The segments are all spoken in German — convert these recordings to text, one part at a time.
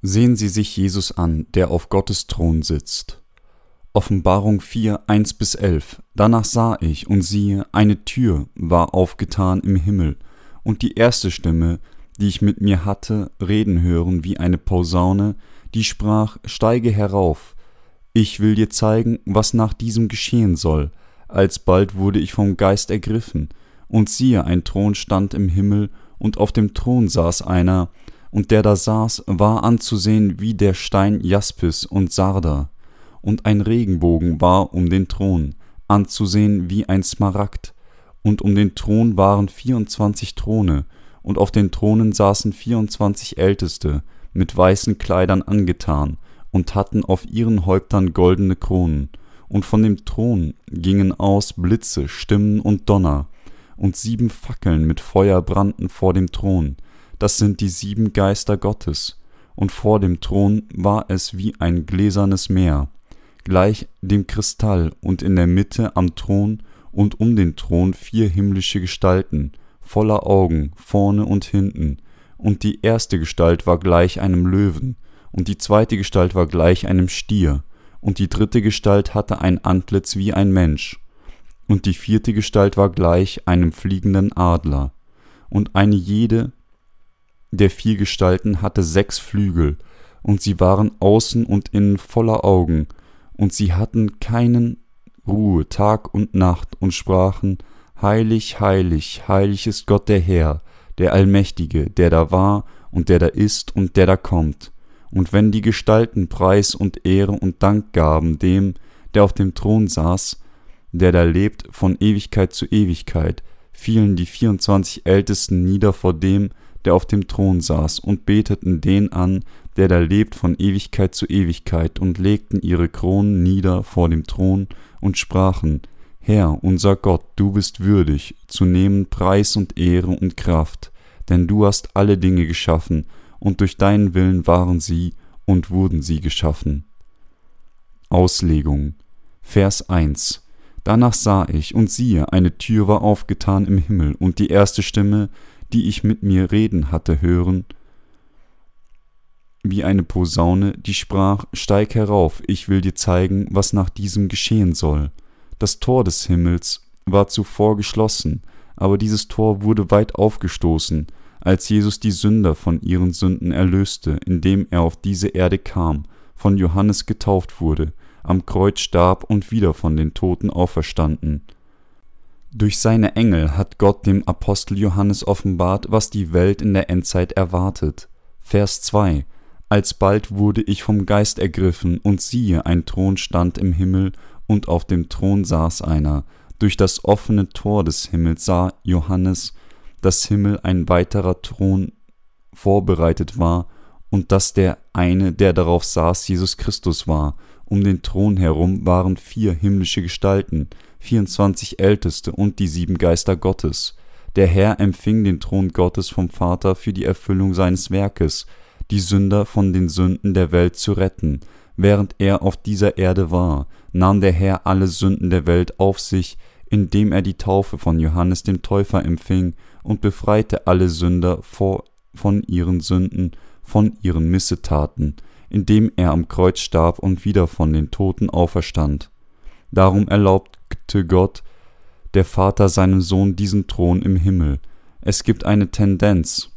Sehen Sie sich Jesus an, der auf Gottes Thron sitzt. Offenbarung 4, 1 bis 11. Danach sah ich, und siehe, eine Tür war aufgetan im Himmel, und die erste Stimme, die ich mit mir hatte, reden hören wie eine Posaune, die sprach, steige herauf, ich will dir zeigen, was nach diesem geschehen soll. Alsbald wurde ich vom Geist ergriffen, und siehe, ein Thron stand im Himmel, und auf dem Thron saß einer, und der da saß, war anzusehen wie der Stein Jaspis und Sarder, und ein Regenbogen war um den Thron, anzusehen wie ein Smaragd, und um den Thron waren vierundzwanzig Throne, und auf den Thronen saßen vierundzwanzig Älteste, mit weißen Kleidern angetan, und hatten auf ihren Häuptern goldene Kronen, und von dem Thron gingen aus Blitze, Stimmen und Donner, und sieben Fackeln mit Feuer brannten vor dem Thron, das sind die sieben Geister Gottes, und vor dem Thron war es wie ein gläsernes Meer, gleich dem Kristall, und in der Mitte am Thron und um den Thron vier himmlische Gestalten, voller Augen, vorne und hinten, und die erste Gestalt war gleich einem Löwen, und die zweite Gestalt war gleich einem Stier, und die dritte Gestalt hatte ein Antlitz wie ein Mensch, und die vierte Gestalt war gleich einem fliegenden Adler, und eine jede der vier Gestalten hatte sechs Flügel, und sie waren außen und innen voller Augen, und sie hatten keinen Ruhe Tag und Nacht und sprachen, Heilig, heilig, heilig ist Gott der Herr, der Allmächtige, der da war und der da ist und der da kommt. Und wenn die Gestalten Preis und Ehre und Dank gaben dem, der auf dem Thron saß, der da lebt von Ewigkeit zu Ewigkeit, fielen die vierundzwanzig Ältesten nieder vor dem, der auf dem Thron saß, und beteten den an, der da lebt von Ewigkeit zu Ewigkeit, und legten ihre Kronen nieder vor dem Thron und sprachen, Herr, unser Gott, du bist würdig, zu nehmen Preis und Ehre und Kraft, denn du hast alle Dinge geschaffen, und durch deinen Willen waren sie und wurden sie geschaffen. Auslegung Vers 1 Danach sah ich, und siehe, eine Tür war aufgetan im Himmel, und die erste Stimme, die ich mit mir reden hatte hören, wie eine Posaune, die sprach, Steig herauf, ich will dir zeigen, was nach diesem geschehen soll. Das Tor des Himmels war zuvor geschlossen, aber dieses Tor wurde weit aufgestoßen, als Jesus die Sünder von ihren Sünden erlöste, indem er auf diese Erde kam, von Johannes getauft wurde, am Kreuz starb und wieder von den Toten auferstanden. Durch seine Engel hat Gott dem Apostel Johannes offenbart, was die Welt in der Endzeit erwartet. Vers 2 Alsbald wurde ich vom Geist ergriffen, und siehe, ein Thron stand im Himmel, und auf dem Thron saß einer. Durch das offene Tor des Himmels sah Johannes, dass Himmel ein weiterer Thron vorbereitet war, und dass der eine, der darauf saß, Jesus Christus war. Um den Thron herum waren vier himmlische Gestalten, 24 Älteste und die sieben Geister Gottes. Der Herr empfing den Thron Gottes vom Vater für die Erfüllung seines Werkes, die Sünder von den Sünden der Welt zu retten. Während er auf dieser Erde war, nahm der Herr alle Sünden der Welt auf sich, indem er die Taufe von Johannes dem Täufer empfing und befreite alle Sünder vor, von ihren Sünden, von ihren Missetaten, indem er am Kreuz starb und wieder von den Toten auferstand. Darum erlaubte Gott, der Vater seinem Sohn diesen Thron im Himmel. Es gibt eine Tendenz,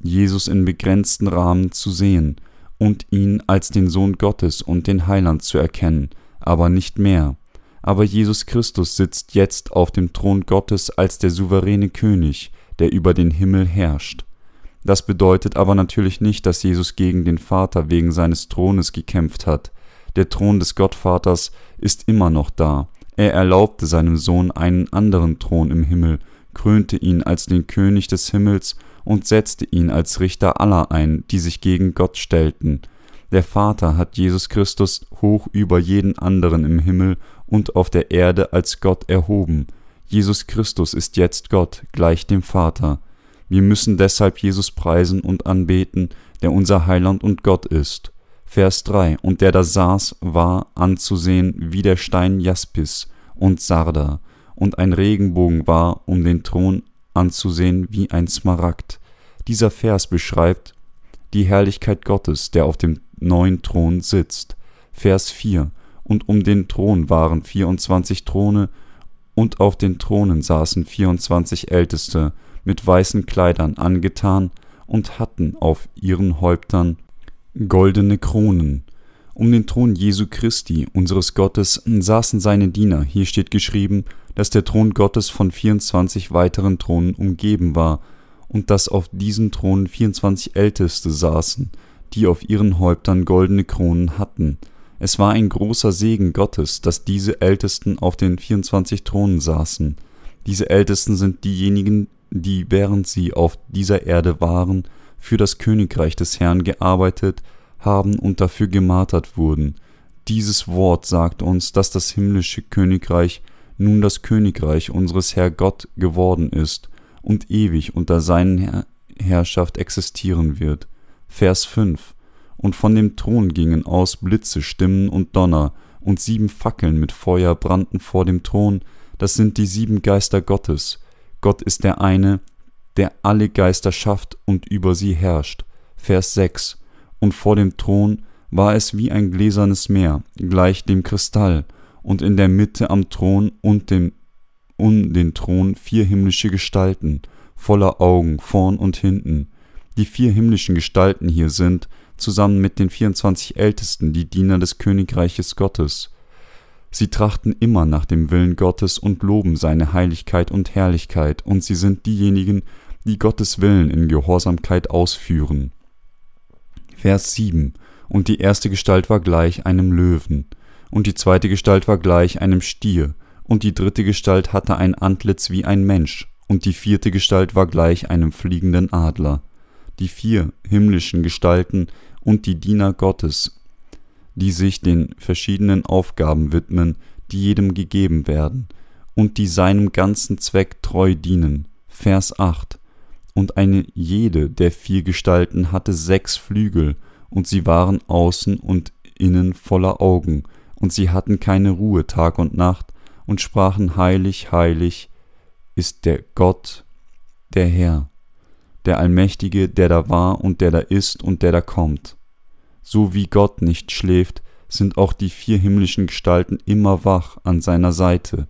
Jesus in begrenzten Rahmen zu sehen und ihn als den Sohn Gottes und den Heiland zu erkennen, aber nicht mehr. Aber Jesus Christus sitzt jetzt auf dem Thron Gottes als der souveräne König, der über den Himmel herrscht. Das bedeutet aber natürlich nicht, dass Jesus gegen den Vater wegen seines Thrones gekämpft hat. Der Thron des Gottvaters ist immer noch da. Er erlaubte seinem Sohn einen anderen Thron im Himmel, krönte ihn als den König des Himmels und setzte ihn als Richter aller ein, die sich gegen Gott stellten. Der Vater hat Jesus Christus hoch über jeden anderen im Himmel und auf der Erde als Gott erhoben. Jesus Christus ist jetzt Gott, gleich dem Vater. Wir müssen deshalb Jesus preisen und anbeten, der unser Heiland und Gott ist. Vers 3 Und der da saß, war anzusehen wie der Stein Jaspis und Sarda, und ein Regenbogen war um den Thron anzusehen wie ein Smaragd. Dieser Vers beschreibt die Herrlichkeit Gottes, der auf dem neuen Thron sitzt. Vers 4 Und um den Thron waren 24 Throne, und auf den Thronen saßen 24 Älteste, mit weißen Kleidern angetan, und hatten auf ihren Häuptern goldene Kronen. Um den Thron Jesu Christi, unseres Gottes, saßen seine Diener. Hier steht geschrieben, dass der Thron Gottes von 24 weiteren Thronen umgeben war und dass auf diesen Thronen 24 Älteste saßen, die auf ihren Häuptern goldene Kronen hatten. Es war ein großer Segen Gottes, dass diese Ältesten auf den 24 Thronen saßen. Diese Ältesten sind diejenigen, die während sie auf dieser Erde waren, für das Königreich des Herrn gearbeitet haben und dafür gemartert wurden. Dieses Wort sagt uns, dass das himmlische Königreich nun das Königreich unseres Herr Gott geworden ist und ewig unter seinen Herrschaft existieren wird. Vers 5 Und von dem Thron gingen aus Blitze, Stimmen und Donner, und sieben Fackeln mit Feuer brannten vor dem Thron, das sind die sieben Geister Gottes. Gott ist der eine, der alle Geister schafft und über sie herrscht. Vers 6 und vor dem Thron war es wie ein gläsernes Meer, gleich dem Kristall, und in der Mitte am Thron und dem, um den Thron vier himmlische Gestalten, voller Augen vorn und hinten. Die vier himmlischen Gestalten hier sind, zusammen mit den 24 Ältesten, die Diener des Königreiches Gottes. Sie trachten immer nach dem Willen Gottes und loben seine Heiligkeit und Herrlichkeit, und sie sind diejenigen, die Gottes Willen in Gehorsamkeit ausführen. Vers 7 Und die erste Gestalt war gleich einem Löwen, und die zweite Gestalt war gleich einem Stier, und die dritte Gestalt hatte ein Antlitz wie ein Mensch, und die vierte Gestalt war gleich einem fliegenden Adler. Die vier himmlischen Gestalten und die Diener Gottes, die sich den verschiedenen Aufgaben widmen, die jedem gegeben werden, und die seinem ganzen Zweck treu dienen. Vers 8 und eine jede der vier Gestalten hatte sechs Flügel, und sie waren außen und innen voller Augen, und sie hatten keine Ruhe Tag und Nacht, und sprachen Heilig, heilig ist der Gott, der Herr, der Allmächtige, der da war und der da ist und der da kommt. So wie Gott nicht schläft, sind auch die vier himmlischen Gestalten immer wach an seiner Seite,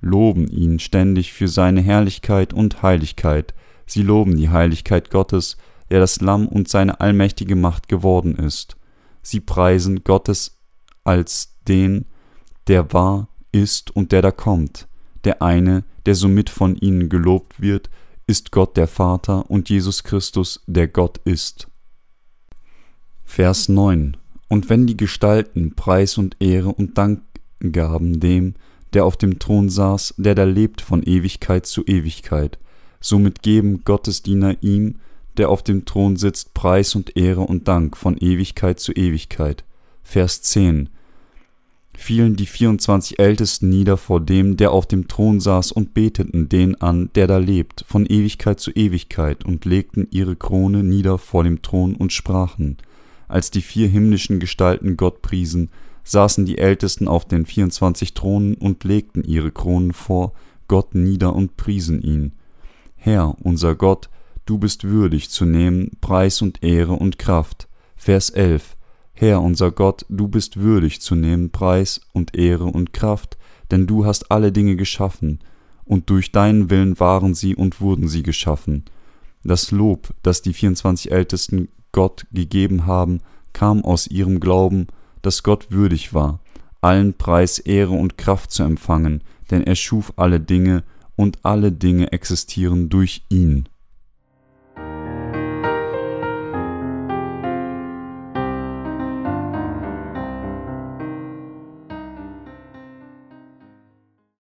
loben ihn ständig für seine Herrlichkeit und Heiligkeit, Sie loben die Heiligkeit Gottes, der das Lamm und seine allmächtige Macht geworden ist. Sie preisen Gottes als den, der war, ist und der da kommt. Der eine, der somit von ihnen gelobt wird, ist Gott der Vater und Jesus Christus, der Gott ist. Vers 9 Und wenn die Gestalten Preis und Ehre und Dank gaben dem, der auf dem Thron saß, der da lebt von Ewigkeit zu Ewigkeit, Somit geben Gottesdiener ihm, der auf dem Thron sitzt, Preis und Ehre und Dank von Ewigkeit zu Ewigkeit. Vers 10 fielen die 24 Ältesten nieder vor dem, der auf dem Thron saß, und beteten den an, der da lebt, von Ewigkeit zu Ewigkeit, und legten ihre Krone nieder vor dem Thron und sprachen. Als die vier himmlischen Gestalten Gott priesen, saßen die Ältesten auf den 24 Thronen und legten ihre Kronen vor Gott nieder und priesen ihn. Herr, unser Gott, du bist würdig zu nehmen Preis und Ehre und Kraft. Vers 11. Herr, unser Gott, du bist würdig zu nehmen Preis und Ehre und Kraft, denn du hast alle Dinge geschaffen, und durch deinen Willen waren sie und wurden sie geschaffen. Das Lob, das die 24 Ältesten Gott gegeben haben, kam aus ihrem Glauben, dass Gott würdig war, allen Preis, Ehre und Kraft zu empfangen, denn er schuf alle Dinge, und alle Dinge existieren durch ihn.